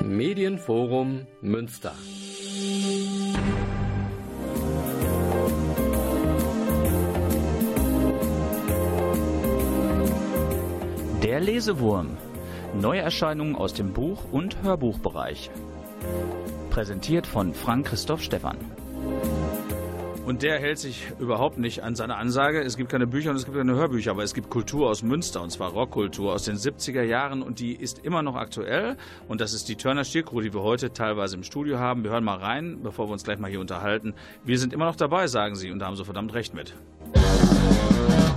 Medienforum Münster. Der Lesewurm. Neuerscheinungen aus dem Buch- und Hörbuchbereich. Präsentiert von Frank Christoph Stephan. Und der hält sich überhaupt nicht an seine Ansage. Es gibt keine Bücher und es gibt keine Hörbücher, aber es gibt Kultur aus Münster und zwar Rockkultur aus den 70er Jahren und die ist immer noch aktuell. Und das ist die Turner Stiercrew, die wir heute teilweise im Studio haben. Wir hören mal rein, bevor wir uns gleich mal hier unterhalten. Wir sind immer noch dabei, sagen sie, und da haben sie verdammt recht mit. Wenn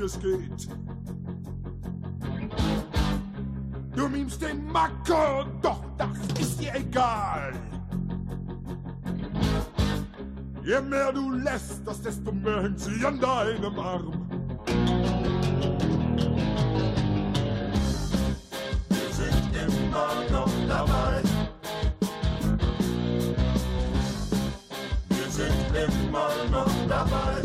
wie es geht. Du mimst den Macker, doch das ist dir egal. Je mehr du lässt, das desto mehr hängt sie an deinem Arm. Wir sind immer noch dabei. Wir sind immer noch dabei.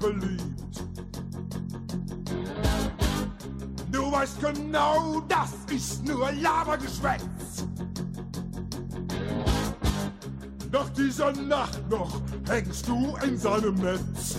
Beliebt. Du weißt genau, das ist nur Labergeschwätz. Doch dieser Nacht noch hängst du in seinem Netz.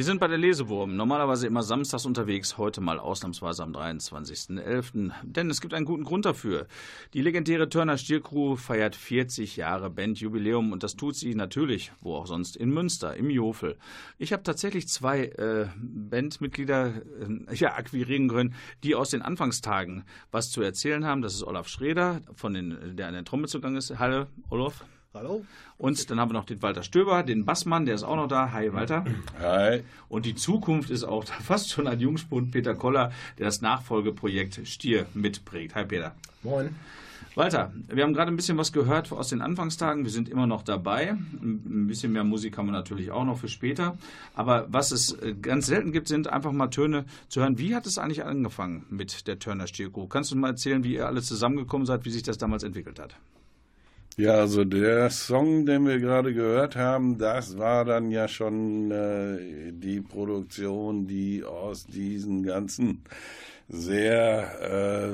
Wir sind bei der Lesewurm, normalerweise immer samstags unterwegs, heute mal ausnahmsweise am 23.11., denn es gibt einen guten Grund dafür. Die legendäre Turner Stiercrew feiert 40 Jahre Bandjubiläum und das tut sie natürlich, wo auch sonst, in Münster, im Jofel. Ich habe tatsächlich zwei äh, Bandmitglieder äh, ja, akquirieren können, die aus den Anfangstagen was zu erzählen haben. Das ist Olaf Schreder, von den, der an der Trommel zugange ist. Hallo, Olaf. Hallo. Und dann haben wir noch den Walter Stöber, den Bassmann, der ist auch noch da. Hi, Walter. Hi. Und die Zukunft ist auch da fast schon ein Jungspund, Peter Koller, der das Nachfolgeprojekt Stier mitprägt. Hi, Peter. Moin. Walter, wir haben gerade ein bisschen was gehört aus den Anfangstagen. Wir sind immer noch dabei. Ein bisschen mehr Musik haben wir natürlich auch noch für später. Aber was es äh, ganz selten gibt, sind einfach mal Töne zu hören. Wie hat es eigentlich angefangen mit der Turner Stierko? Kannst du mal erzählen, wie ihr alle zusammengekommen seid, wie sich das damals entwickelt hat? Ja, also der Song, den wir gerade gehört haben, das war dann ja schon äh, die Produktion, die aus diesen ganzen sehr, äh,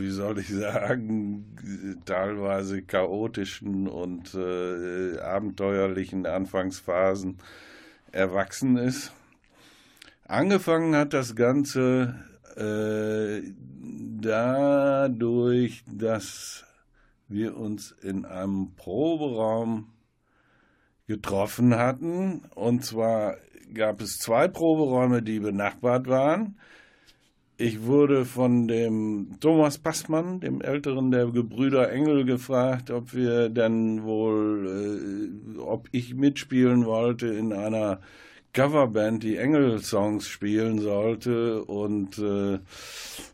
wie soll ich sagen, teilweise chaotischen und äh, abenteuerlichen Anfangsphasen erwachsen ist. Angefangen hat das Ganze äh, dadurch, dass wir uns in einem Proberaum getroffen hatten. Und zwar gab es zwei Proberäume, die benachbart waren. Ich wurde von dem Thomas Passmann, dem älteren der Gebrüder Engel, gefragt, ob wir dann wohl, äh, ob ich mitspielen wollte in einer Coverband, die Engel-Songs spielen sollte. Und äh,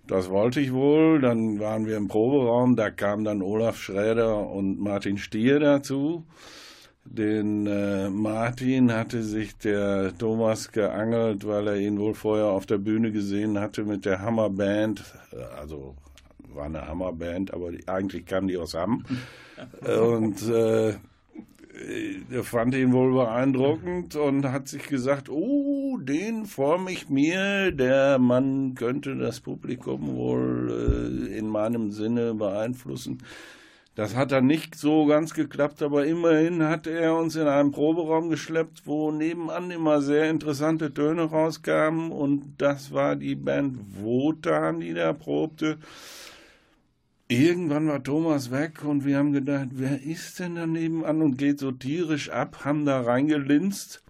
das wollte ich wohl. Dann waren wir im Proberaum, da kam dann Olaf Schräder und Martin Stier dazu. Den äh, Martin hatte sich der Thomas geangelt, weil er ihn wohl vorher auf der Bühne gesehen hatte mit der Hammerband. Also war eine Hammerband, aber die, eigentlich kam die aus Hamm. Und äh, er fand ihn wohl beeindruckend und hat sich gesagt, oh, den form ich mir, der Mann könnte das Publikum wohl äh, in meinem Sinne beeinflussen. Das hat dann nicht so ganz geklappt, aber immerhin hat er uns in einen Proberaum geschleppt, wo nebenan immer sehr interessante Töne rauskamen und das war die Band Wotan, die da probte. Irgendwann war Thomas weg und wir haben gedacht, wer ist denn da nebenan und geht so tierisch ab, haben da reingelinst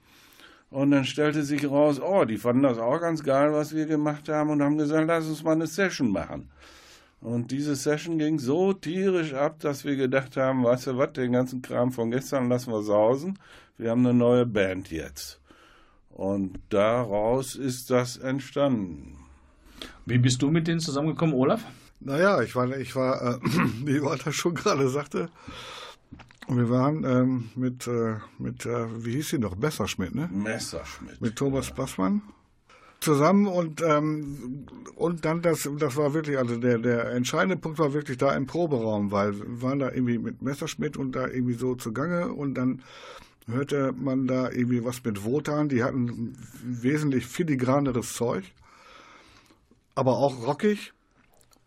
und dann stellte sich raus, oh, die fanden das auch ganz geil, was wir gemacht haben und haben gesagt, lass uns mal eine Session machen. Und diese Session ging so tierisch ab, dass wir gedacht haben, weißt du was, den ganzen Kram von gestern lassen wir sausen. Wir haben eine neue Band jetzt. Und daraus ist das entstanden. Wie bist du mit denen zusammengekommen, Olaf? Naja, ich war, ich war, äh, wie Walter schon gerade sagte, wir waren ähm, mit, äh, mit äh, wie hieß sie noch, Messerschmidt, ne? Messerschmidt. Mit Thomas Bassmann zusammen und ähm, und dann das das war wirklich also der der entscheidende Punkt war wirklich da im Proberaum weil wir waren da irgendwie mit Messerschmidt und da irgendwie so zugange und dann hörte man da irgendwie was mit Wotan die hatten wesentlich filigraneres Zeug aber auch rockig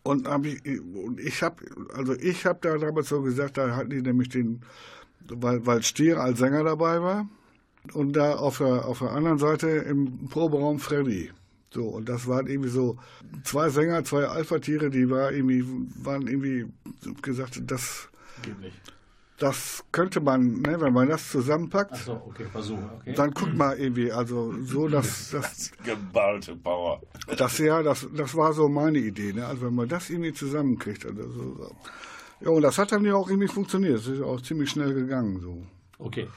und hab ich und ich habe also ich habe da damals so gesagt da hatten die nämlich den weil weil Stier als Sänger dabei war und da auf der, auf der anderen Seite im Proberaum Freddy. So, und das waren irgendwie so zwei Sänger, zwei Alpha-Tiere, die war irgendwie, waren irgendwie gesagt, das, das könnte man, ne, wenn man das zusammenpackt, Ach so, okay, Versuch, okay. dann guckt mal irgendwie, also so, dass, das, Geballte Power. das ja, das, das war so meine Idee, ne, also wenn man das irgendwie zusammenkriegt, also so, so. Ja, und das hat dann ja auch irgendwie funktioniert, es ist auch ziemlich schnell gegangen, so. Okay.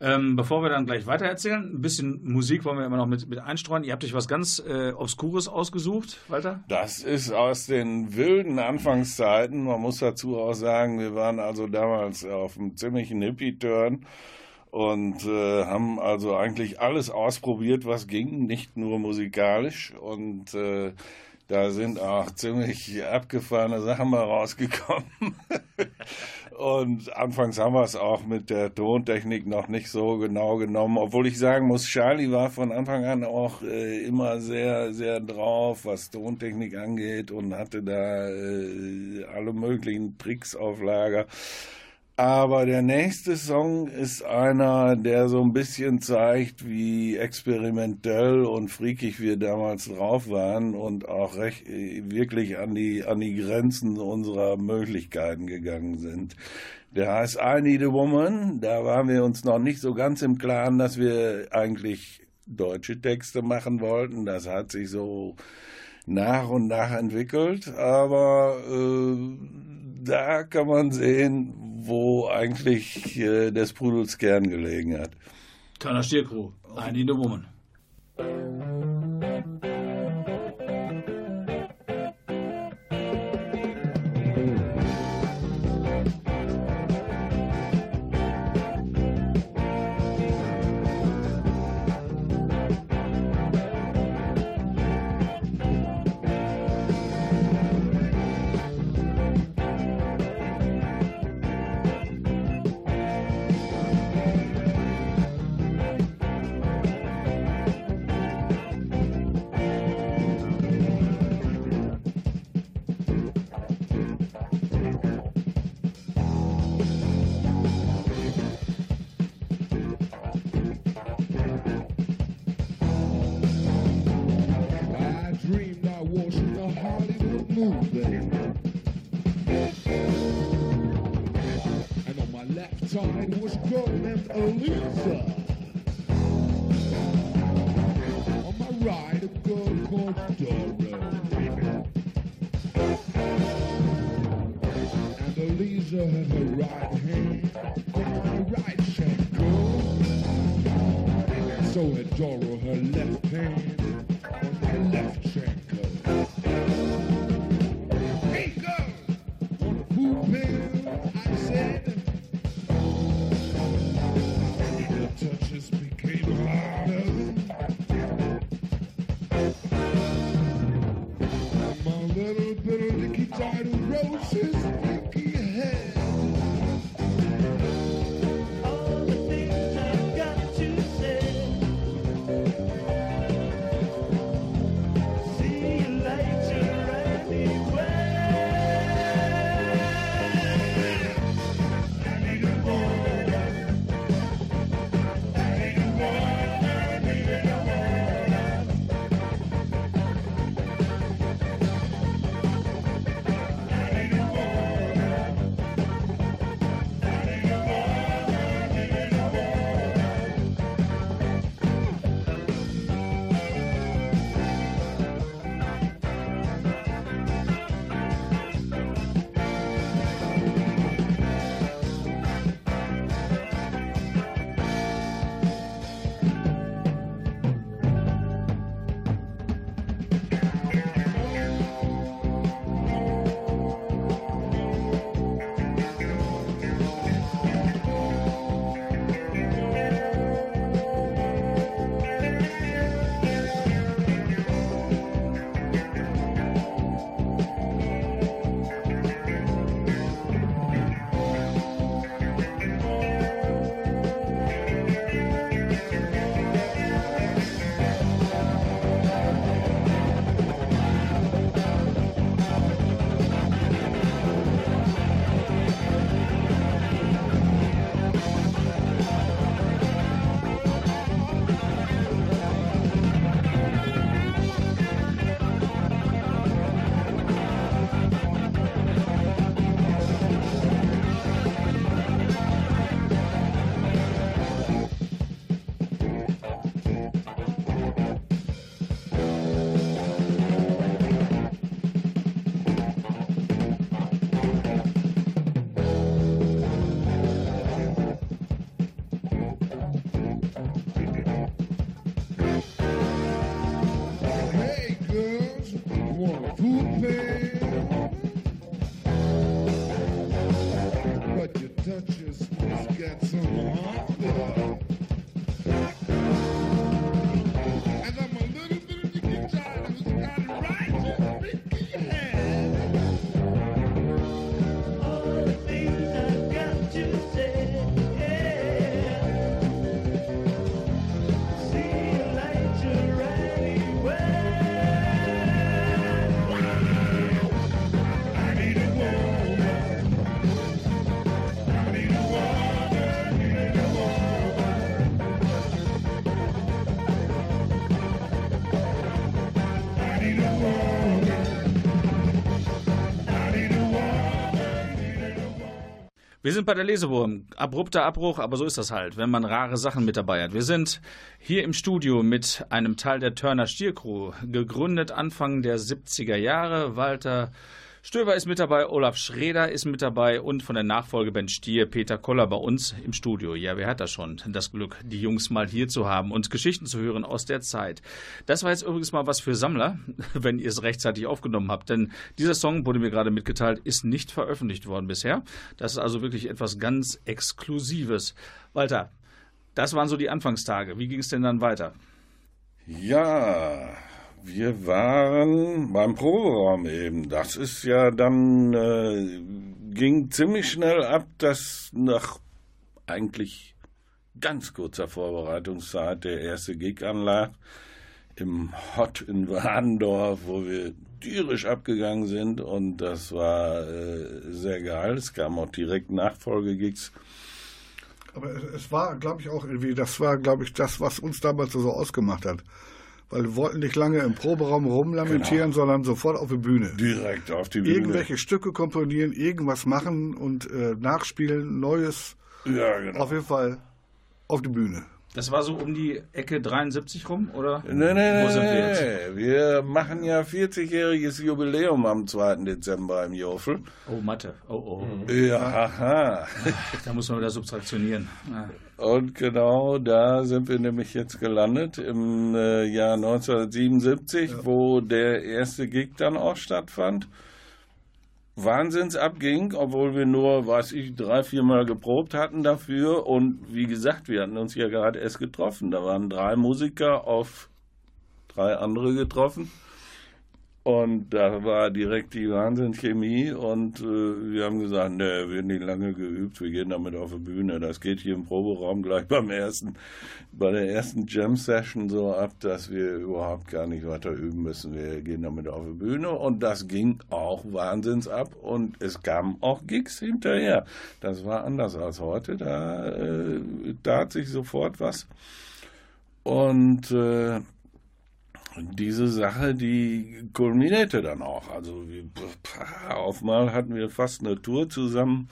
Ähm, bevor wir dann gleich weiter erzählen, ein bisschen Musik wollen wir immer noch mit, mit einstreuen. Ihr habt euch was ganz äh, Obskures ausgesucht, Walter? Das ist aus den wilden Anfangszeiten. Man muss dazu auch sagen, wir waren also damals auf einem ziemlichen Hippie-Turn und äh, haben also eigentlich alles ausprobiert, was ging, nicht nur musikalisch. Und äh, da sind auch ziemlich abgefahrene Sachen mal rausgekommen. Und anfangs haben wir es auch mit der Tontechnik noch nicht so genau genommen, obwohl ich sagen muss, Charlie war von Anfang an auch äh, immer sehr, sehr drauf, was Tontechnik angeht und hatte da äh, alle möglichen Tricks auf Lager. Aber der nächste Song ist einer, der so ein bisschen zeigt, wie experimentell und freakig wir damals drauf waren und auch recht, wirklich an die, an die Grenzen unserer Möglichkeiten gegangen sind. Der heißt I Need a Woman. Da waren wir uns noch nicht so ganz im Klaren, dass wir eigentlich deutsche Texte machen wollten. Das hat sich so nach und nach entwickelt, aber äh, da kann man sehen, wo eigentlich äh, der Sprudels Kern gelegen hat. Keiner Stiercrew, eine need a woman. only Wir sind bei der Lesewurm. Abrupter Abbruch, aber so ist das halt, wenn man rare Sachen mit dabei hat. Wir sind hier im Studio mit einem Teil der Turner Stiercrew, gegründet Anfang der 70er Jahre. Walter Stöber ist mit dabei, Olaf Schreder ist mit dabei und von der Nachfolgeband Stier Peter Koller bei uns im Studio. Ja, wer hat das schon? Das Glück, die Jungs mal hier zu haben und Geschichten zu hören aus der Zeit. Das war jetzt übrigens mal was für Sammler, wenn ihr es rechtzeitig aufgenommen habt, denn dieser Song, wurde mir gerade mitgeteilt, ist nicht veröffentlicht worden bisher. Das ist also wirklich etwas ganz Exklusives. Walter, das waren so die Anfangstage. Wie ging es denn dann weiter? Ja, wir waren beim Proberaum eben. Das ist ja dann, äh, ging ziemlich schnell ab, dass nach eigentlich ganz kurzer Vorbereitungszeit der erste Gig anlag. Im Hot in Warndorf, wo wir tierisch abgegangen sind und das war äh, sehr geil. Es kamen auch direkt Nachfolgegigs. Aber es, es war, glaube ich, auch irgendwie, das war, glaube ich, das, was uns damals so ausgemacht hat. Weil wir wollten nicht lange im Proberaum rumlamentieren, sondern sofort auf die Bühne. Direkt auf die Bühne. Irgendwelche Stücke komponieren, irgendwas machen und äh, nachspielen, Neues. Ja, genau. Auf jeden Fall auf die Bühne. Das war so um die Ecke 73 rum, oder? Nee, nee, Wo nee, sind wir jetzt? Wir machen ja 40-jähriges Jubiläum am 2. Dezember im Jofel. Oh, Mathe. Oh, oh. Ja, aha. Da muss man wieder subtraktionieren. Ah. Und genau da sind wir nämlich jetzt gelandet im äh, Jahr 1977, wo der erste Gig dann auch stattfand. Wahnsinns abging, obwohl wir nur, weiß ich, drei, viermal geprobt hatten dafür. Und wie gesagt, wir hatten uns ja gerade erst getroffen. Da waren drei Musiker auf drei andere getroffen. Und da war direkt die Wahnsinnschemie und äh, wir haben gesagt, ne, wir haben nicht lange geübt, wir gehen damit auf die Bühne. Das geht hier im Proberaum gleich beim ersten, bei der ersten Jam-Session so ab, dass wir überhaupt gar nicht weiter üben müssen. Wir gehen damit auf die Bühne und das ging auch wahnsinns ab und es kamen auch Gigs hinterher. Das war anders als heute, da äh, tat sich sofort was. Und äh, diese Sache, die kulminierte dann auch. Also auf mal hatten wir fast eine Tour zusammen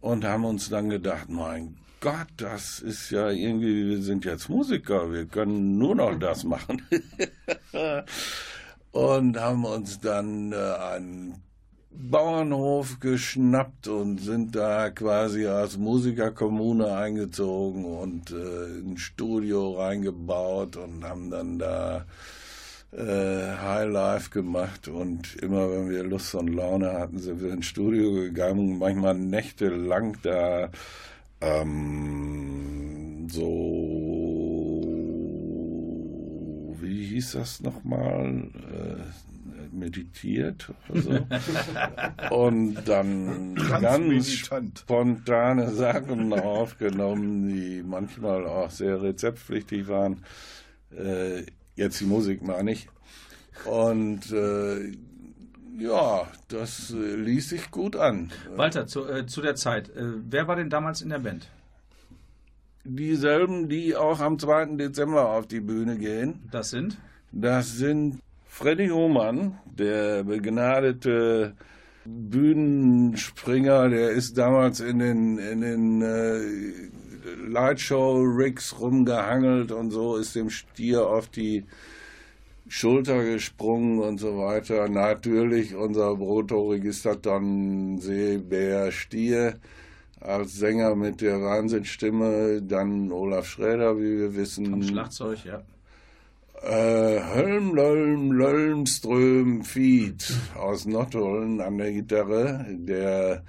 und haben uns dann gedacht, mein Gott, das ist ja irgendwie, wir sind jetzt Musiker, wir können nur noch das machen. und haben uns dann äh, einen Bauernhof geschnappt und sind da quasi als Musikerkommune eingezogen und äh, ein Studio reingebaut und haben dann da äh, Highlife gemacht und immer wenn wir Lust und Laune hatten, sind wir ins Studio gegangen, manchmal nächtelang da ähm, so wie hieß das nochmal? Äh, meditiert oder so. und dann ganz spontane Sachen aufgenommen, die manchmal auch sehr rezeptpflichtig waren. Äh, jetzt die Musik meine ich. Und äh, ja, das äh, ließ sich gut an. Walter, zu, äh, zu der Zeit, äh, wer war denn damals in der Band? Dieselben, die auch am 2. Dezember auf die Bühne gehen, Das sind? das sind Freddy Hohmann, der begnadete Bühnenspringer, der ist damals in den, in den äh, Lightshow-Rigs rumgehangelt und so, ist dem Stier auf die Schulter gesprungen und so weiter. Natürlich unser Bruttoregisterton Seebär Stier als Sänger mit der Wahnsinnsstimme, dann Olaf Schräder, wie wir wissen. Am Schlagzeug, ja. Äh, Hölm, Lölm, Lölmström, Fied aus Nottuln an der Gitarre. Der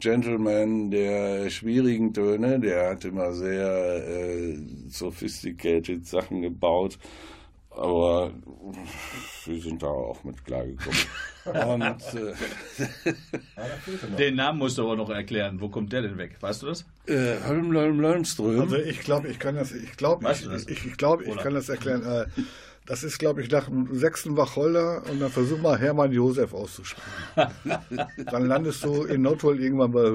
Gentleman der schwierigen Töne, der hat immer sehr äh, sophisticated Sachen gebaut. Aber wir sind da auch mit klargekommen. Und äh, Den Namen musst du aber noch erklären. Wo kommt der denn weg? Weißt du das? äh, Hölm, Lölm, Lölmström. Also ich glaube, ich kann das, ich glaube, Weißt ich, ich, ich, glaube, ich kann das erklären. Äh, das ist, glaube ich, nach dem sechsten Wacholder und dann versuch mal Hermann Josef auszusprechen. dann landest du in Notwohl irgendwann bei.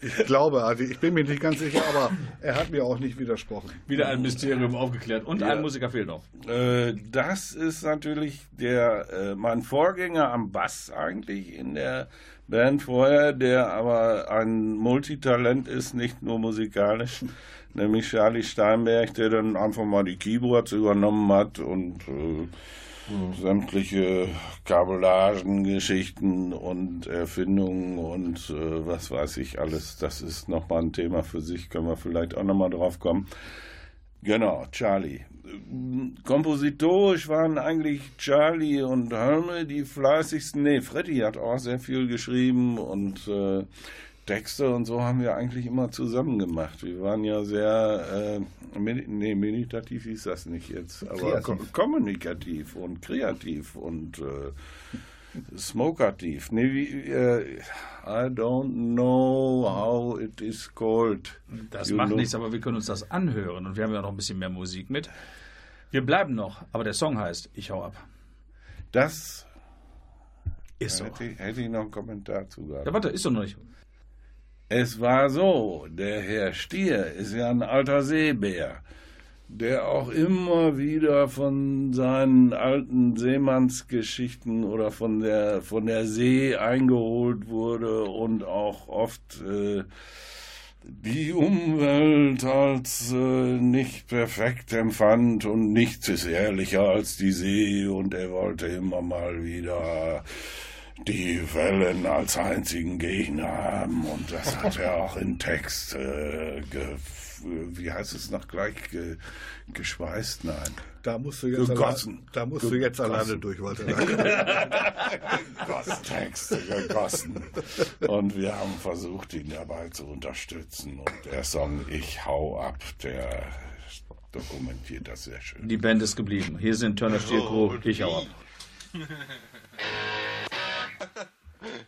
Ich glaube, also ich bin mir nicht ganz sicher, aber er hat mir auch nicht widersprochen. Wieder ein Mysterium aufgeklärt. Und ein Musiker fehlt noch. Äh, das ist natürlich der äh, mein Vorgänger am Bass eigentlich in der Band vorher, der aber ein Multitalent ist, nicht nur musikalisch, nämlich Charlie Steinberg, der dann einfach mal die Keyboards übernommen hat und äh, sämtliche Kabellagen-Geschichten und Erfindungen und äh, was weiß ich alles. Das ist nochmal ein Thema für sich, können wir vielleicht auch nochmal drauf kommen. Genau, Charlie. Kompositorisch waren eigentlich Charlie und Helme die fleißigsten. Nee, Freddy hat auch sehr viel geschrieben und äh, Texte und so haben wir eigentlich immer zusammen gemacht. Wir waren ja sehr, äh, nee, meditativ hieß das nicht jetzt, aber ko kommunikativ und kreativ und äh, smokativ. Nee, wie, äh, I don't know how it is called. Das You macht know- nichts, aber wir können uns das anhören und wir haben ja noch ein bisschen mehr Musik mit. Wir bleiben noch, aber der Song heißt Ich hau ab. Das Ist so. hätte, ich- hätte ich noch einen Kommentar zu gehabt. Ja, warte, ist doch noch nicht. Es war so, der Herr Stier ist ja ein alter Seebär, der auch immer wieder von seinen alten Seemannsgeschichten oder von der, von der See eingeholt wurde und auch oft äh, die Umwelt als äh, nicht perfekt empfand und nichts ist ehrlicher als die See und er wollte immer mal wieder die Wellen als einzigen Gegner haben und das hat er auch in Text, äh, ge, wie heißt es noch gleich, ge, geschweißt? Nein. Da musst du jetzt, Gegossen. Allein, da musst du jetzt Gegossen. alleine durch, wollte ich sagen. Texte gegossen. Und wir haben versucht, ihn dabei zu unterstützen. Und der Song Ich hau ab, der dokumentiert das sehr schön. Die Band ist geblieben. Hier sind Turner Crew. Ich hau ab. Ready?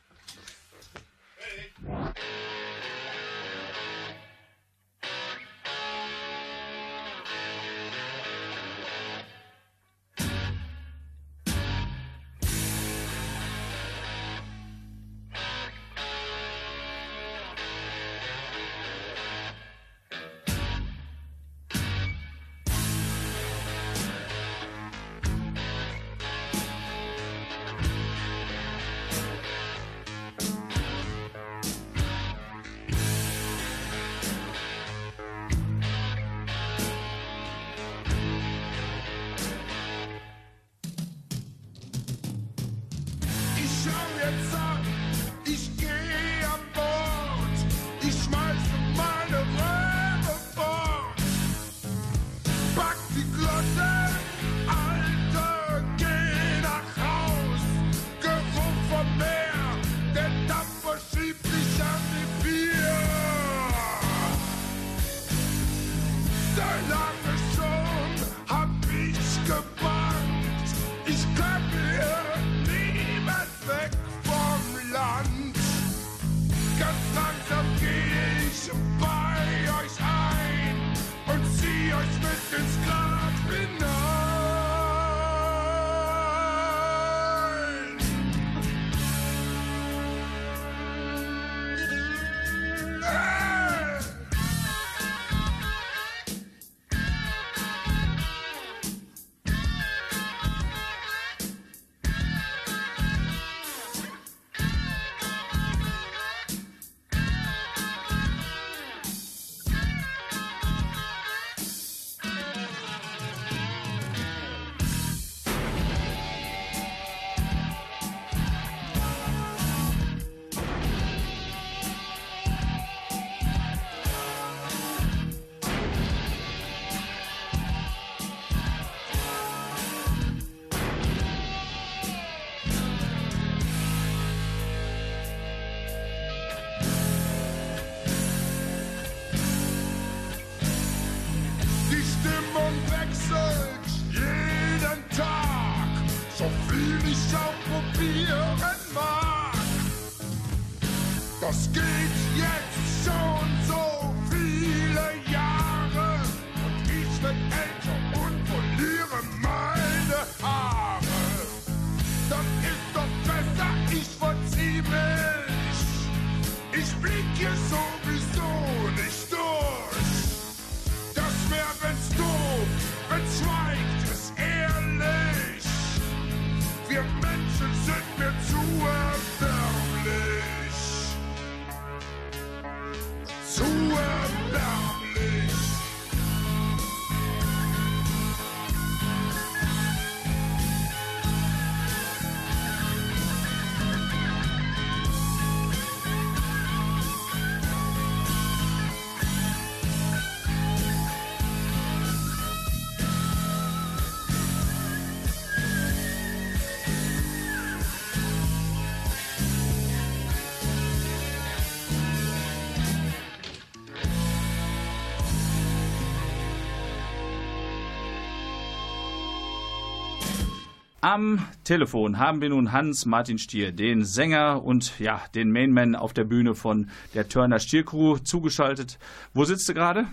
Am Telefon haben wir nun Hans-Martin Stier, den Sänger und ja, den Mainman auf der Bühne von der Turner Stier Crew, zugeschaltet. Wo sitzt du gerade?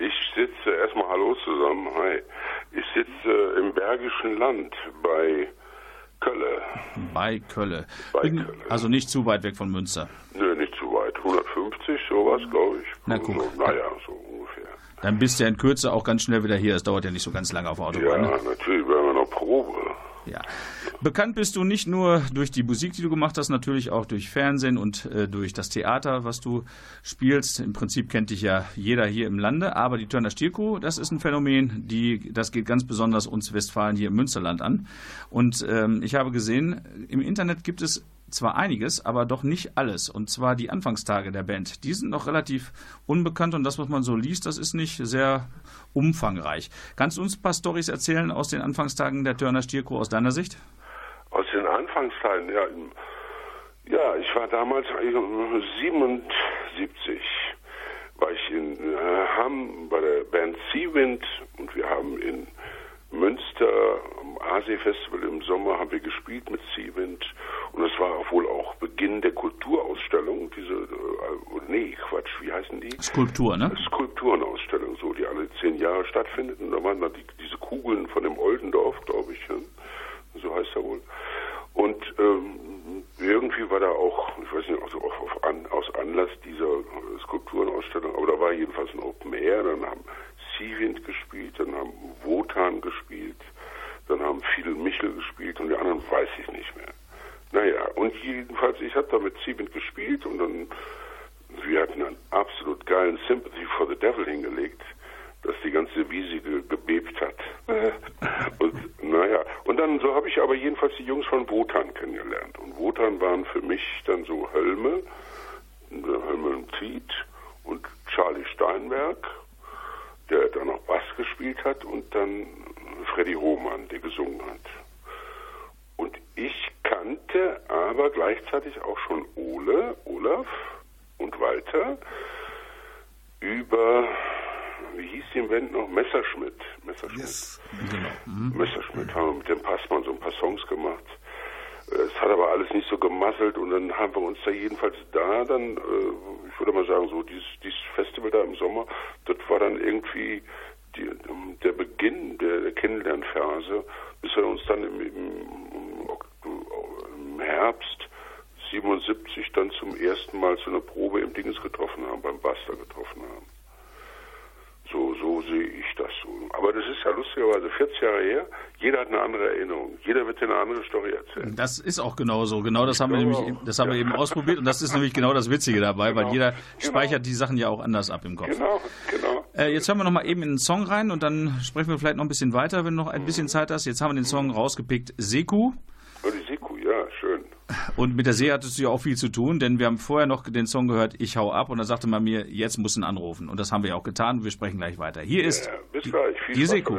Ich sitze, erstmal Hallo zusammen, hi. Ich sitze im Bergischen Land bei Kölle. Bei Kölle. Bei Kölle. Also nicht zu weit weg von Münster. Nö, nicht zu weit. 150, sowas, glaube ich. Na, guck. So, naja, so ungefähr. Dann bist du ja in Kürze auch ganz schnell wieder hier. Es dauert ja nicht so ganz lange auf der Ja, Autobahn. ne? natürlich, wir haben ja noch Probe. Ja. Bekannt bist du nicht nur durch die Musik, die du gemacht hast, natürlich auch durch Fernsehen und äh, durch das Theater, was du spielst. Im Prinzip kennt dich ja jeder hier im Lande, aber die Turner Stierkuh, das ist ein Phänomen, die, das geht ganz besonders uns Westfalen hier im Münsterland an. Und ähm, ich habe gesehen, im Internet gibt es zwar einiges, aber doch nicht alles. Und zwar die Anfangstage der Band. Die sind noch relativ unbekannt und das, was man so liest, das ist nicht sehr umfangreich. Kannst du uns ein paar Storys erzählen aus den Anfangstagen der Turner Stierkuh aus deiner Sicht? Aus den Anfangszeiten, ja. Ja, ich war damals eigentlich 77, war ich in äh, Hamm bei der Band Seawind und wir haben in Münster am Aasee-Festival im Sommer haben wir gespielt mit Seawind und das war auch wohl auch Beginn der Kulturausstellung, diese, äh, nee, Quatsch, wie heißen die? Skulptur, ne? Skulpturenausstellung, so, die alle zehn Jahre stattfindet. Und da waren da die, diese Kugeln von dem Oldendorf, glaube ich, ja? so heißt er wohl. Und ähm, irgendwie war da auch, ich weiß nicht, also auch auf an, aus Anlass dieser äh, Skulpturenausstellung, aber da war jedenfalls ein Open Air, dann haben Seawind gespielt, dann haben Wotan gespielt, dann haben Fidel Michel gespielt und die anderen weiß ich nicht mehr. Naja, und jedenfalls, ich habe da mit Seawind gespielt und dann wir hatten einen absolut geilen Sympathy for the Devil hingelegt, dass die ganze Wiese ge gebebt hat. und naja, und dann so habe ich aber jedenfalls die Jungs von Wotan kennengelernt. Und Wotan waren für mich dann so Hölme, Hölme und Tiet und Charlie Steinberg, der dann auch Bass gespielt hat und dann Freddy Hohmann, der gesungen hat. Und ich kannte aber gleichzeitig auch schon Ole, Olaf und Walter über, wie hieß die im Band noch? Messerschmidt. Messerschmidt. Yes. Messerschmidt haben wir mit dem Passmann so ein paar Songs gemacht. Es hat aber alles nicht so gemasselt und dann haben wir uns da jedenfalls da dann, äh, ich würde mal sagen, so dieses, dieses Festival da im Sommer, das war dann irgendwie die, ähm, der Beginn der, Kennenlernphase, bis wir uns dann im, im, im Herbst 77 dann zum ersten Mal zu einer Probe im Dinges getroffen haben, beim Buster getroffen haben. So, so sehe ich das so. Aber das ist ja lustigerweise 40 Jahre her. Jeder hat eine andere Erinnerung. Jeder wird dir eine andere Story erzählen. Das ist auch genauso. Genau das haben wir nämlich, auch. das haben wir Ja. eben ausprobiert und das ist nämlich genau das Witzige dabei, weil Genau. jeder Genau. speichert die Sachen ja auch anders ab im Kopf. Genau, genau. Äh, jetzt hören wir noch mal eben in den Song rein und dann sprechen wir vielleicht noch ein bisschen weiter, wenn du noch ein bisschen Zeit hast. Jetzt haben wir den Song rausgepickt, Seku. Oh, die Siku, ja, schön. Und mit der See hattest du ja auch viel zu tun, denn wir haben vorher noch den Song gehört, Ich hau ab, und dann sagte man mir, jetzt muss ein anrufen. Und das haben wir ja auch getan. Wir sprechen gleich weiter. Hier ist Ja, bis gleich. Viel die Spaß Seku.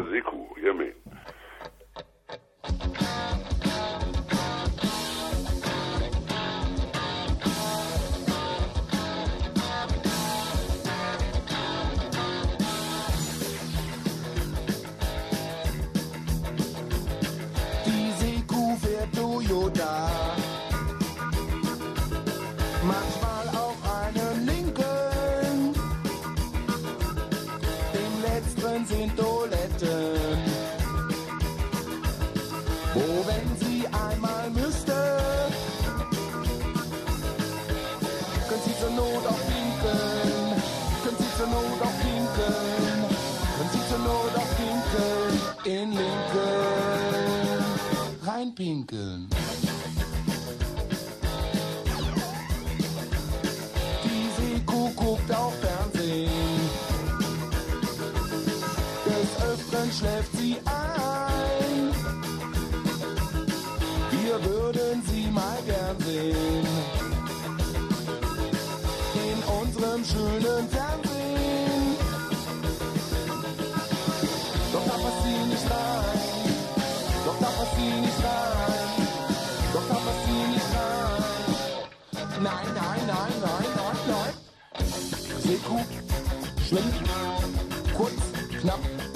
Auch pinkeln. In Lincoln reinpinkeln. Die Seekuh guckt auch Fernsehen. Des Öfteren schläft sie ein. Wir würden sie mal gern sehen. In unserem schönen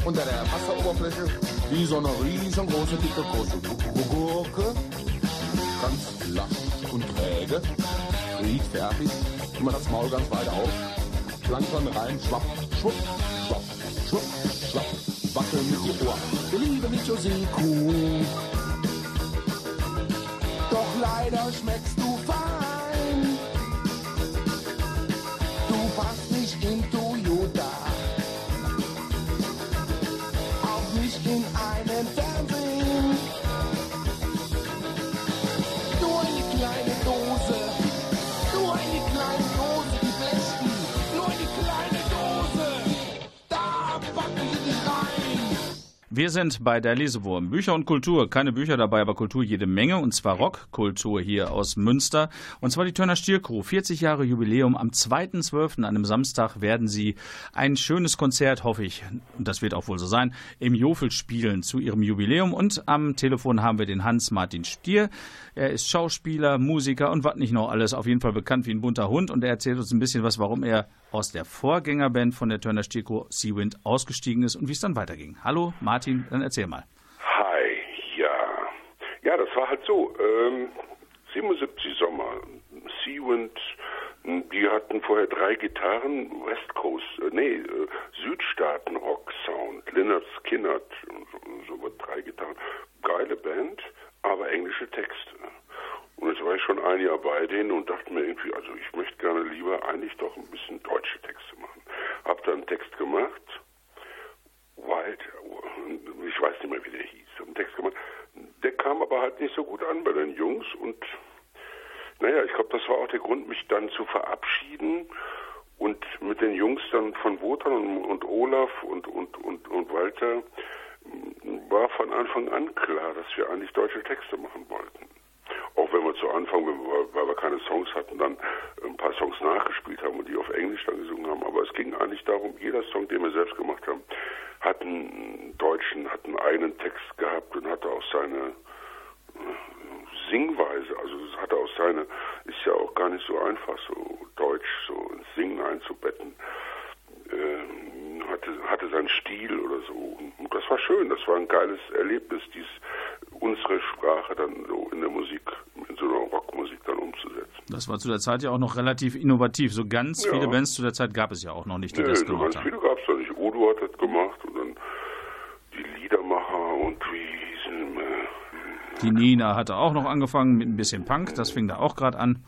unter der Wasseroberfläche wie so eine riesengroße dicke große Gurke. Ganz lasch und träge. Riecht fertig. Immer das Maul ganz weit auf. Plankton rein, schwapp, schwupp, schwapp, schwupp, schwapp. Wackeln mit die Ohren. Wir lieben dich, Kuh. Doch leider schmeckst Wir sind bei der Lesewurm. Bücher und Kultur. Keine Bücher dabei, aber Kultur jede Menge. Und zwar Rockkultur hier aus Münster. Und zwar die Turner Stiercrew. 40 Jahre Jubiläum. Am 2.12. an einem Samstag werden sie ein schönes Konzert, hoffe ich, und das wird auch wohl so sein, im Jofel spielen zu ihrem Jubiläum. Und am Telefon haben wir den Hans-Martin Stier. Er ist Schauspieler, Musiker und was nicht noch alles. Auf jeden Fall bekannt wie ein bunter Hund. Und er erzählt uns ein bisschen was, warum er aus der Vorgängerband von der Turner Stiercrew Seawind ausgestiegen ist und wie es dann weiterging. Hallo Martin, dann erzähl mal. Hi, ja. Ja, das war halt so. Ähm, 77 Sommer. Seawind, die hatten vorher drei Gitarren, West Coast, äh, nee, äh, Südstaaten-Rock-Sound, Lynyrd Skynyrd, so, so drei Gitarren. Geile Band, aber englische Texte. Und jetzt war ich schon ein Jahr bei denen und dachte mir irgendwie, also ich möchte gerne lieber eigentlich doch ein bisschen deutsche Texte machen. Hab dann einen Text gemacht, Wild, ich weiß nicht mehr, wie der hieß, hab einen Text gemacht. Der kam aber halt nicht so gut an bei den Jungs und naja, ich glaube, das war auch der Grund, mich dann zu verabschieden und mit den Jungs dann von Wotan und, und Olaf und, und, und, und Walter war von Anfang an klar, dass wir eigentlich deutsche Texte machen wollten. Auch wenn wir zu Anfang, weil wir keine Songs hatten, dann ein paar Songs nachgespielt haben und die auf Englisch dann gesungen haben. Aber es ging eigentlich darum, jeder Song, den wir selbst gemacht haben, hat einen deutschen, hat einen eigenen Text gehabt und hatte auch seine äh, Singweise. Also es hatte auch seine, ist ja auch gar nicht so einfach, so Deutsch so ins Singen einzubetten. Ähm, hatte, hatte seinen Stil oder so. Und das war schön, das war ein geiles Erlebnis, dies, unsere Sprache dann so in der Musik, in so einer Rockmusik dann umzusetzen. Das war zu der Zeit ja auch noch relativ innovativ. So ganz Ja. viele Bands zu der Zeit gab es ja auch noch nicht, die Nö, das so gemacht ganz haben. viele gab es da nicht. Udo hat das gemacht und dann die Liedermacher und wie hießen immer. Die Nina hatte auch noch angefangen mit ein bisschen Punk, das fing da auch gerade an.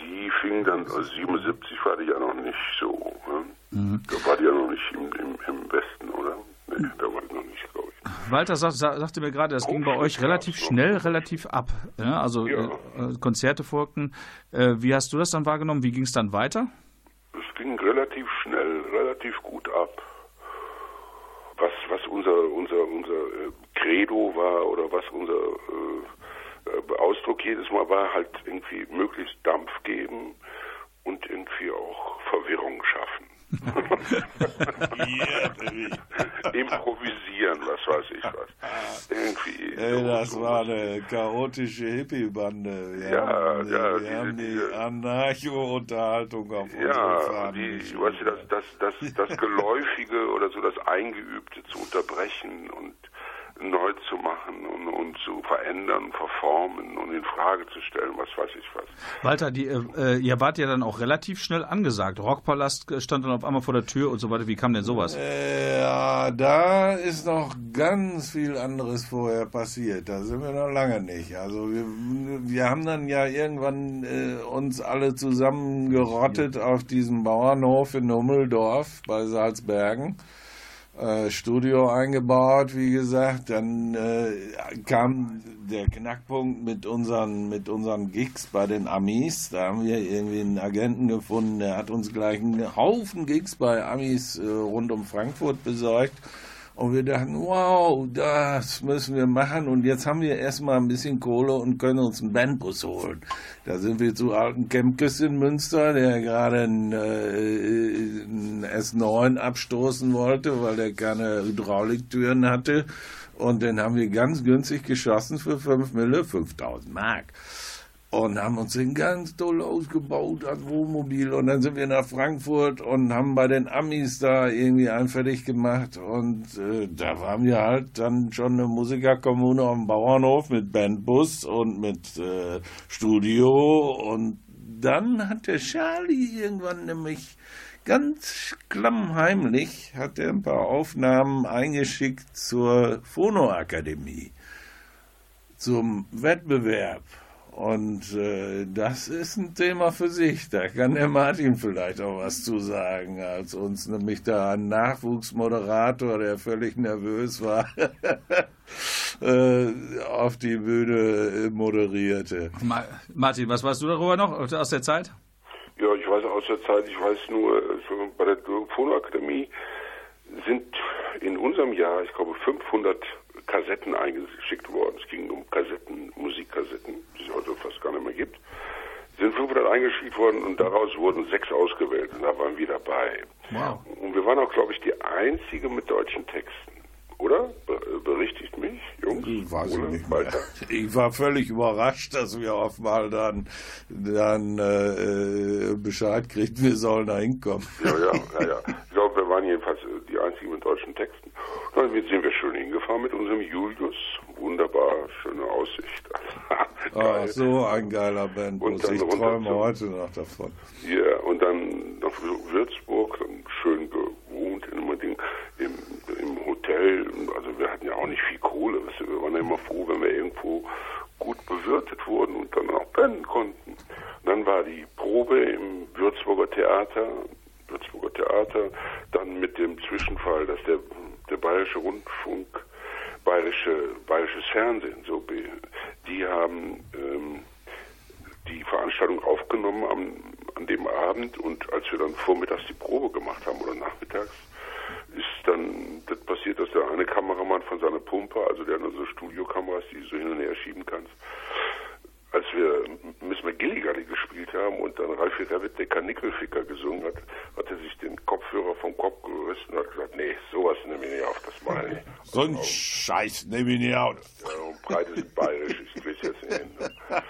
Die fing dann, also 77 war die ja noch nicht so. Ne? Mhm. Da war die ja noch nicht im, im, im Westen, oder? Nee, da war die noch nicht, glaube ich. Walter sag, sa- sagte mir gerade, das ging bei euch relativ schnell, relativ ab. Ja, also Ja. äh, äh, Konzerte folgten. Äh, wie hast du das dann wahrgenommen? Wie ging es dann weiter? Es ging relativ schnell, relativ gut ab. Was, was unser, unser, unser äh, Credo war oder was unser äh, äh, Ausdruck jedes Mal war, halt irgendwie möglichst Dampf geben und irgendwie auch Verwirrung schaffen. Improvisieren, was weiß ich was. Irgendwie. Ey, so- das war eine chaotische Hippie-Bande. Wir Ja, haben, ja, wir haben die diese- Anarcho-Unterhaltung auf Ja, die, weißt du, das, das, das, das Geläufige oder so das Eingeübte zu unterbrechen und neu zu machen und, und zu verändern, verformen und in Frage zu stellen, was weiß ich was. Walter, die, äh, äh, ihr wart ja dann auch relativ schnell angesagt. Rockpalast stand dann auf einmal vor der Tür und so weiter. Wie kam denn sowas? Äh, Ja, da ist noch ganz viel anderes vorher passiert. Da sind wir noch lange nicht. Also wir, wir haben dann ja irgendwann äh, uns alle zusammengerottet auf diesem Bauernhof in Hummeldorf bei Salzbergen. Äh, Studio eingebaut, wie gesagt. Dann äh, kam der Knackpunkt mit unseren, mit unseren Gigs bei den Amis. Da haben wir irgendwie einen Agenten gefunden, der hat uns gleich einen Haufen Gigs bei Amis äh, rund um Frankfurt besorgt. Und wir dachten, wow, das müssen wir machen. Und jetzt haben wir erstmal ein bisschen Kohle und können uns einen Bandbus holen. Da sind wir zu alten Kempkes in Münster, der gerade einen, äh, einen S9 abstoßen wollte, weil der keine Hydrauliktüren hatte. Und den haben wir ganz günstig geschossen für 5 Mille, 5000 Mark. Und haben uns den ganz toll ausgebaut als Wohnmobil. Und dann sind wir nach Frankfurt und haben bei den Amis da irgendwie einen fertig gemacht. Und äh, da waren wir halt dann schon eine Musikerkommune am Bauernhof mit Bandbus und mit äh, Studio. Und dann hat der Charlie irgendwann nämlich ganz klammheimlich hat er ein paar Aufnahmen eingeschickt zur Phonoakademie, zum Wettbewerb. Und äh, das ist ein Thema für sich. Da kann der Martin vielleicht auch was zu sagen, als uns nämlich da ein Nachwuchsmoderator, der völlig nervös war, äh, auf die Bühne äh, moderierte. Ma Martin, was weißt du darüber noch aus der Zeit? Ja, ich weiß aus der Zeit, ich weiß nur, so bei der Phonoakademie sind in unserem Jahr, ich glaube, 500 Kassetten eingeschickt worden. Es ging um Kassetten, Musikkassetten, die es heute fast gar nicht mehr gibt. Sind 500 eingeschickt worden und daraus wurden sechs ausgewählt und da waren wir dabei. Wow. Und wir waren auch, glaube ich, die einzige mit deutschen Texten. Oder? Be berichtigt mich, Jungs? Weiß ich Oder? nicht mehr. Ich war völlig überrascht, dass wir auf mal dann, dann äh, äh, Bescheid kriegten, wir sollen da hinkommen. Ja, ja, ja, ja. Ich glaube, wir waren jedenfalls äh, die einzigen mit deutschen Texten. Dann sind wir schön hingefahren mit unserem Julius. Wunderbar, schöne Aussicht. Geil. so ein geiler Bandbus. Und dann Ich träume zum- heute noch davon. Ja, und dann nach Würzburg, dann schön gewohnt in einem Ding, im, im Hotel. Also wir hatten ja auch nicht viel Kohle. Wir waren ja immer froh, wenn wir irgendwo gut bewirtet wurden und dann auch pennen konnten. Und dann war die Probe im Würzburger Theater, Würzburger Theater, dann mit dem Zwischenfall, dass der, der Bayerische Rundfunk, Bayerische, Bayerisches Fernsehen, so, die haben ähm, die Veranstaltung aufgenommen am, an dem Abend und als wir dann vormittags die Probe gemacht haben oder nachmittags, ist dann das passiert, dass der eine Kameramann von seiner Pumpe, also der hat so Studiokameras, die du so hin und her schieben kannst, als wir Miss McGilligan gespielt haben und dann Ralfi Rabbit der Kanickelficker gesungen hat, hat er sich den Kopfhörer vom Kopf gerissen und hat gesagt, nee, sowas nehme ich nicht auf, das meine ich. So ein Scheiß, nehme ich nicht auf. Ja, und Breite sind bayerisch, ich will es jetzt nicht hin. Ne?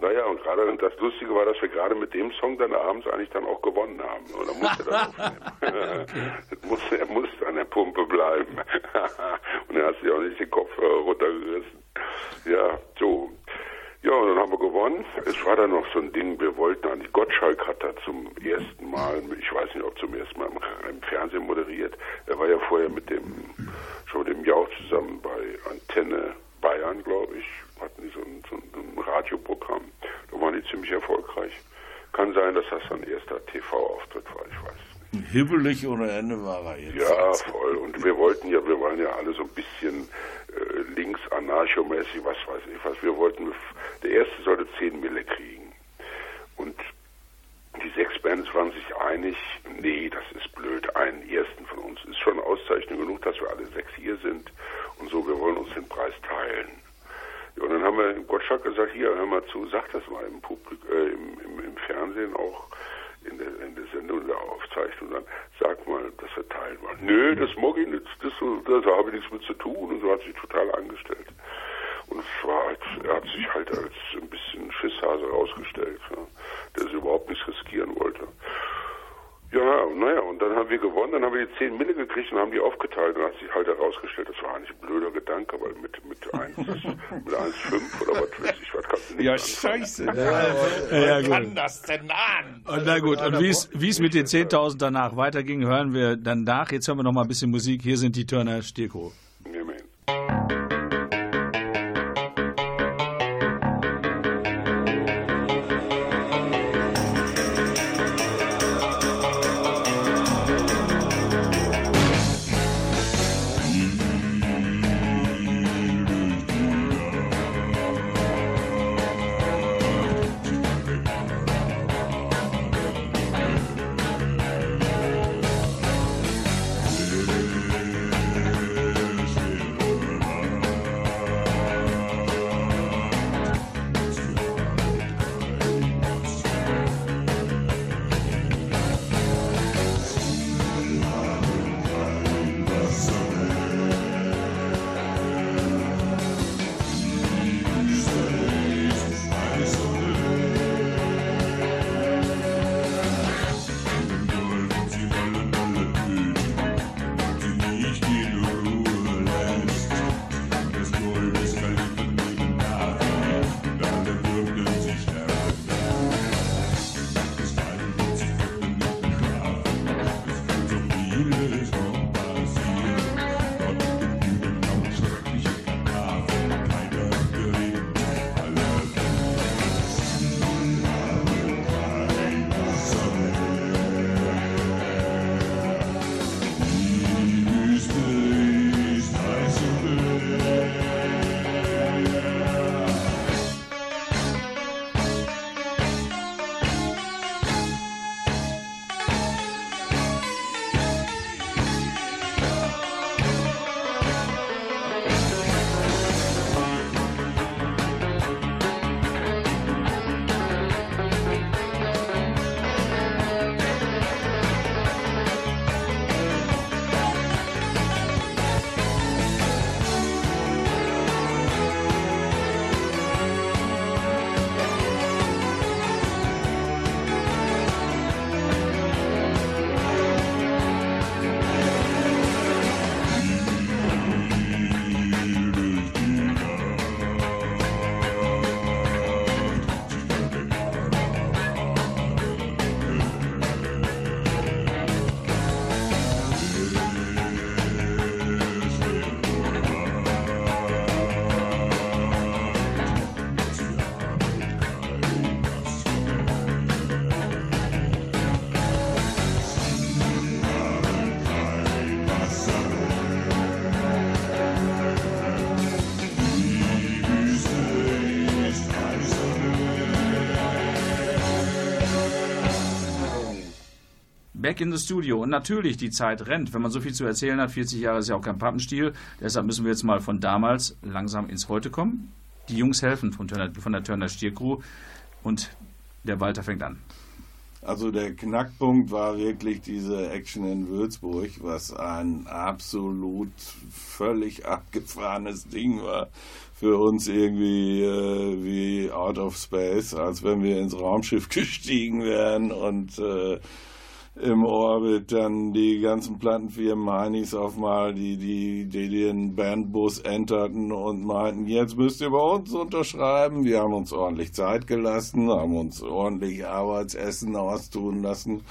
Naja, und gerade das Lustige war, dass wir gerade mit dem Song dann abends eigentlich dann auch gewonnen haben. Und dann musste er aufnehmen. das musste, er musste an der Pumpe bleiben. und er hat sich auch nicht den Kopfhörer runtergerissen. Ja, so. Ja, und dann haben wir gewonnen. Es war dann noch so ein Ding, wir wollten die Gottschalk hat da zum ersten Mal, ich weiß nicht, ob zum ersten Mal im, Fernsehen moderiert. Er war ja vorher mit dem, schon mit dem Jauch zusammen bei Antenne Bayern, glaube ich. Hatten die so ein, so ein Radioprogramm. Da waren die ziemlich erfolgreich. Kann sein, dass das sein erster TV-Auftritt war, ich weiß. Hibbelig ohne Ende war er jetzt. Ja, voll. Und wir wollten ja, wir waren ja alle so ein bisschen äh, links anarchomäßig, was weiß ich was. Wir wollten, der erste sollte 10 Mille kriegen. Und die sechs Bands waren sich einig, nee, das ist blöd, einen ersten von uns ist schon Auszeichnung genug, dass wir alle sechs hier sind und so, wir wollen uns den Preis teilen. Ja, und dann haben wir Gottschalk gesagt, hier, hör mal zu, sag das mal im Publik, äh, im, im, im Fernsehen auch in der, in der Sendung der Aufzeichnung, dann sag mal, dass wir teilen wollen. Nö, das mag ich nicht, das, so- da habe ich nichts mit zu tun und so hat sich total angestellt. Und war halt, er hat sich halt als ein bisschen Schisshase rausgestellt, ja, der es überhaupt nicht riskieren wollte. Ja, naja, und dann haben wir gewonnen, dann haben wir die 10 Mille gekriegt und haben die aufgeteilt und hat sich halt herausgestellt, das war eigentlich ein blöder Gedanke, weil mit, mit 1, mit 1,5 oder was weiß ich, was kannst du nicht Ja, anfangen. scheiße. Ja, gut. kann das denn an? Und na gut, und wie es- wie es mit den 10.000 danach weiterging, hören wir dann nach. Jetzt hören wir noch mal ein bisschen Musik. Hier sind die Turner Stierko. Back in the Studio. Und natürlich, die Zeit rennt. Wenn man so viel zu erzählen hat, 40 Jahre ist ja auch kein Pappenstiel. Deshalb müssen wir jetzt mal von damals langsam ins Heute kommen. Die Jungs helfen von, Turner, von der Turner Stiercrew. Und der Walter fängt an. Also der Knackpunkt war wirklich diese Action in Würzburg, was ein absolut völlig abgefahrenes Ding war. Für uns irgendwie äh, wie out of space, als wenn wir ins Raumschiff gestiegen wären und äh, im Orbit dann die ganzen Plattenfirmen Heinis auf mal, die, die, die den Bandbus enterten und meinten, jetzt müsst ihr bei uns unterschreiben. Wir haben uns ordentlich Zeit gelassen, haben uns ordentlich Arbeitsessen austun lassen.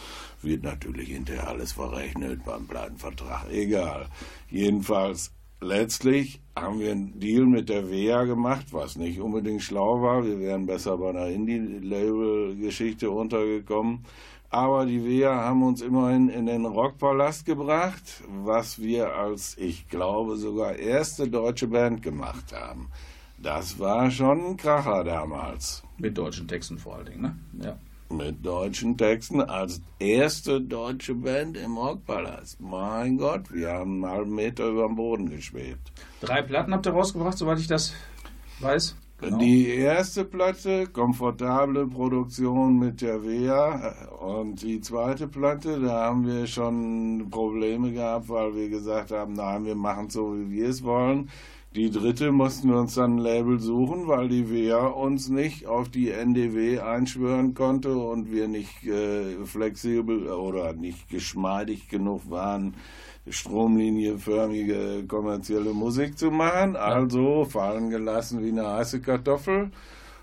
Wird natürlich hinterher alles verrechnet beim Plattenvertrag, egal. Jedenfalls letztlich haben wir einen Deal mit der WEA gemacht, was nicht unbedingt schlau war. Wir wären besser bei einer Indie-Label-Geschichte untergekommen. Aber die Wehr haben uns immerhin in den Rockpalast gebracht, was wir als, ich glaube, sogar erste deutsche Band gemacht haben. Das war schon ein Kracher damals. Mit deutschen Texten vor allen Dingen, ne? Ja. Mit deutschen Texten als erste deutsche Band im Rockpalast. Mein Gott, wir haben einen halben Meter über dem Boden geschwebt. Drei Platten habt ihr rausgebracht, soweit ich das weiß. Genau. Die erste Platte, komfortable Produktion mit der Wea. Und die zweite Platte, da haben wir schon Probleme gehabt, weil wir gesagt haben, nein, wir machen so, wie wir es wollen. Die dritte mussten wir uns dann ein Label suchen, weil die Wea uns nicht auf die NDW einschwören konnte und wir nicht äh, flexibel oder nicht geschmeidig genug waren, stromlinienförmige kommerzielle Musik zu machen. Also fallen gelassen wie eine heiße Kartoffel.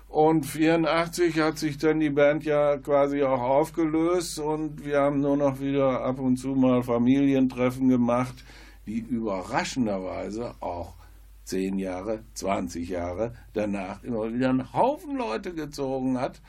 Und 84 hat sich dann die Band ja quasi auch aufgelöst und wir haben nur noch wieder ab und zu mal Familientreffen gemacht, die überraschenderweise auch 10 Jahre, 20 Jahre danach immer wieder einen Haufen Leute gezogen hat.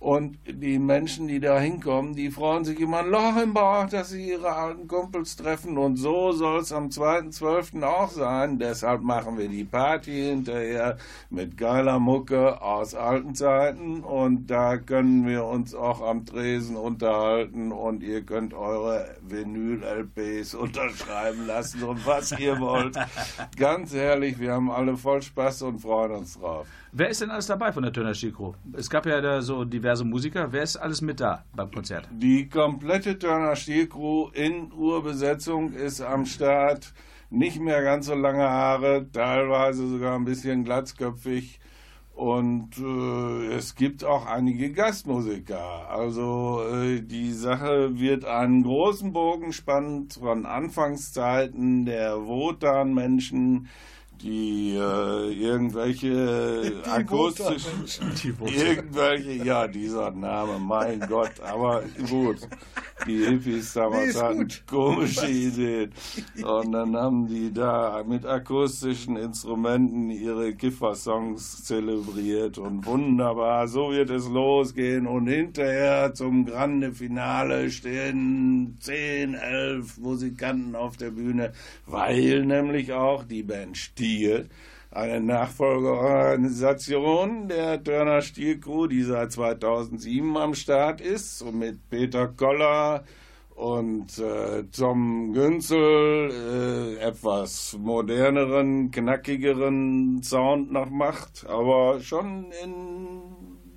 Und die Menschen, die da hinkommen, die freuen sich immer ein Loch im Bauch, dass sie ihre alten Kumpels treffen. Und so soll es am 2.12. auch sein. Deshalb machen wir die Party hinterher mit geiler Mucke aus alten Zeiten. Und da können wir uns auch am Tresen unterhalten. Und ihr könnt eure Vinyl-LPs unterschreiben lassen und was ihr wollt. Ganz ehrlich, wir haben alle voll Spaß und freuen uns drauf. Wer ist denn alles dabei von der Turner Stiercrew? Es gab ja da so diverse Musiker. Wer ist alles mit da beim Konzert? Die komplette Turner Stiercrew in Urbesetzung ist am Start. Nicht mehr ganz so lange Haare, teilweise sogar ein bisschen glatzköpfig. Und äh, es gibt auch einige Gastmusiker. Also äh, die Sache wird einen großen Bogen spannen von Anfangszeiten der Wotan-Menschen, die äh, irgendwelche akustischen, irgendwelche, ja, dieser Name, mein Gott, aber gut, die Hippies damals Nee, hatten gut. komische Ideen. Und dann haben die da mit akustischen Instrumenten ihre Kiffer-Songs zelebriert. Und wunderbar, so wird es losgehen. Und hinterher zum Grande Finale stehen 10, 11 Musikanten auf der Bühne, weil nämlich auch die Band Stier eine Nachfolgeorganisation der Turner Stiercrew, die seit 2007 am Start ist, so mit Peter Koller und äh, Tom Günzel äh, etwas moderneren, knackigeren Sound noch macht, aber schon in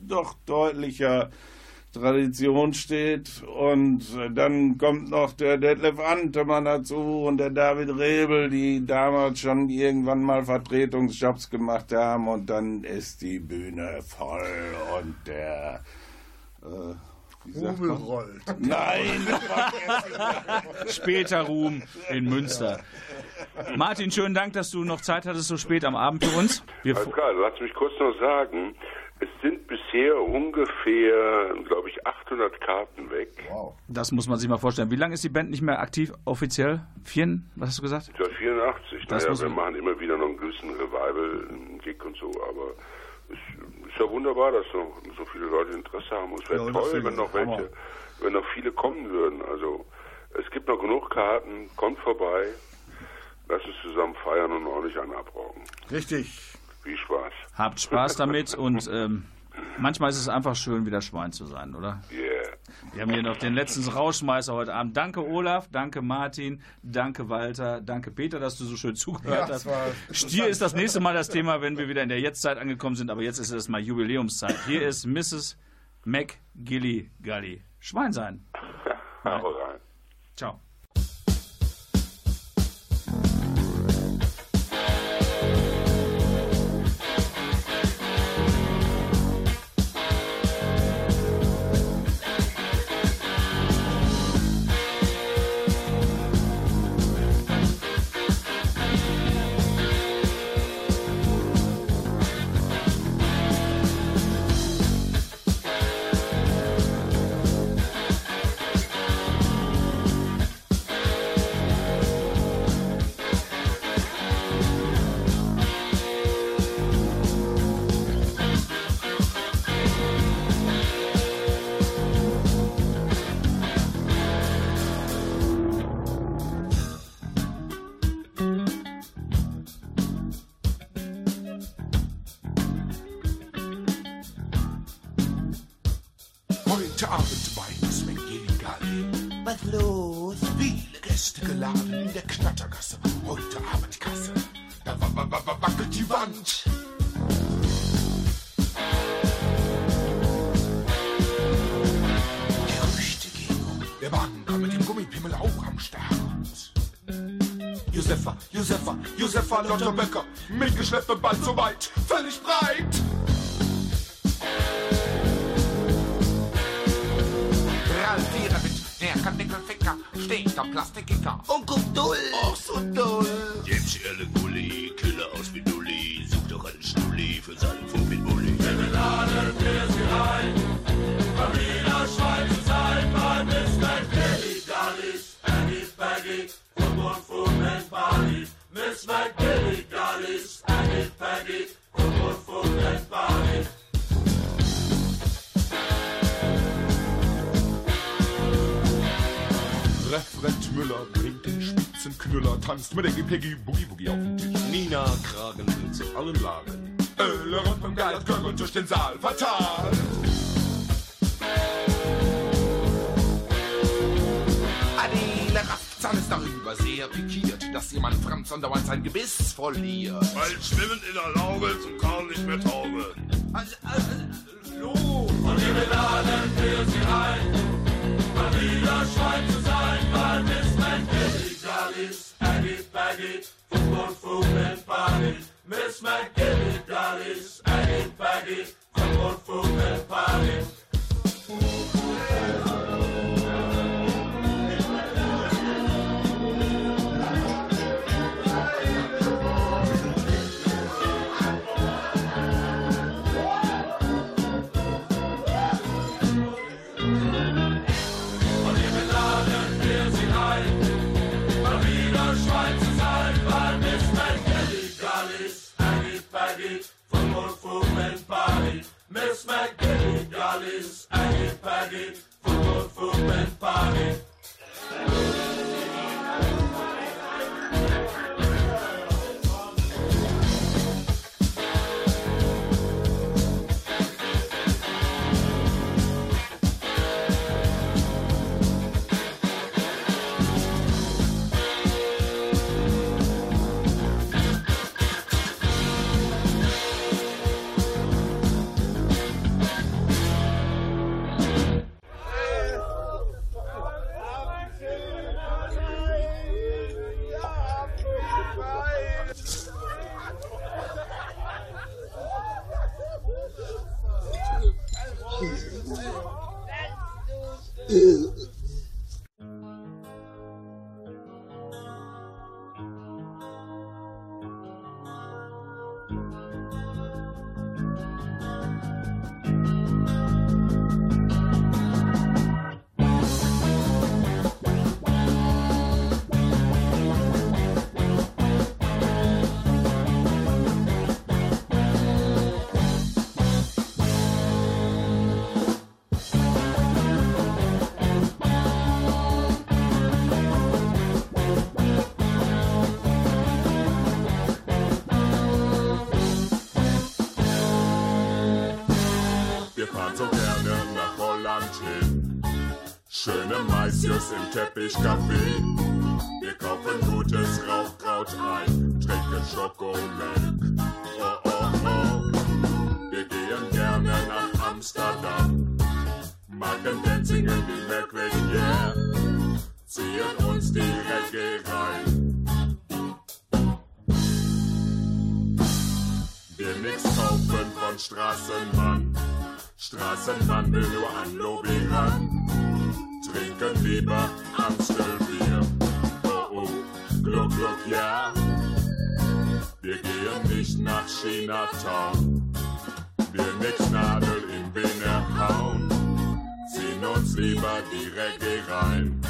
doch deutlicher Tradition steht. Und äh, dann kommt noch der Detlef Antemann dazu und der David Rebel, die damals schon irgendwann mal Vertretungsjobs gemacht haben. Und dann ist die Bühne voll und der. Äh, Rubel rollt. Nein! Später Ruhm in Münster. Martin, schönen Dank, dass du noch Zeit hattest, so spät am Abend für uns. Wir Alles klar, lass mich kurz noch sagen, es sind bisher ungefähr, glaube ich, 800 Karten weg. das muss man sich mal vorstellen. Wie lange ist die Band nicht mehr aktiv offiziell? Vier? Was hast du gesagt? Seit 84. Das naja, wir man- machen immer wieder noch einen gewissen Revival, einen Gig und so, aber es ist ja wunderbar, dass so, so viele Leute Interesse haben. Und es wäre Ja, toll, wenn noch Hammer. welche, wenn noch viele kommen würden. Also es gibt noch genug Karten, kommt vorbei, lasst uns zusammen feiern und ordentlich einen abrauchen. Richtig. Viel Spaß. Habt Spaß damit und ähm, manchmal ist es einfach schön, wieder Schwein zu sein, oder? Yeah. Wir haben hier noch den letzten Rauschmeißer heute Abend. Danke Olaf, danke Martin, danke Walter, danke Peter, dass du so schön zugehört Ja, hast. Stier ist das nächste Mal das Thema, wenn wir wieder in der Jetztzeit angekommen sind, aber jetzt ist es mal Jubiläumszeit. Hier ist Mrs. McGilly Gully. Schwein sein. Hau rein. Ciao. Josefa Lotterbecker. Mitgeschleppt und bald so weit. bringt den Spitzenknüller, tanzt mit der Peggy Boogie Boogie auf den Tisch. Nina Kragen will zu allen Lagen. Öle rund beim Galt, Gürtel durch den Saal, fatal. Adele Raffzahn ist darüber sehr pikiert, dass ihr Mann Franz andauernd sein Gebiss verliert. Weil Schwimmen in der Lauge zum Kaum nicht mehr taube. Also, also, los! Und die laden für sie ein, mal wieder Schwein zu sein, weil wir Maggie, Maggie, football, food and party. Miss McGilly, daddies, Aggie, Baggy, football, food and party. and Paddy, football, football and Paddy. Im Teppichcafé. Wir kaufen gutes Rauchkraut ein, trinken Schokomilk. Oh, oh, oh. Wir gehen gerne nach Amsterdam. Machen Dancing in die yeah. Ziehen uns die Reggae rein. Wir nix kaufen von Straßenmann. Straßenmann will nur an Lobby ran. Lieber Amstelbier. Oh oh, gluck gluck ja. Wir gehen nicht nach Chinatown. Wir nix Nadel im Binne hauen. Ziehen uns lieber die Reggae rein.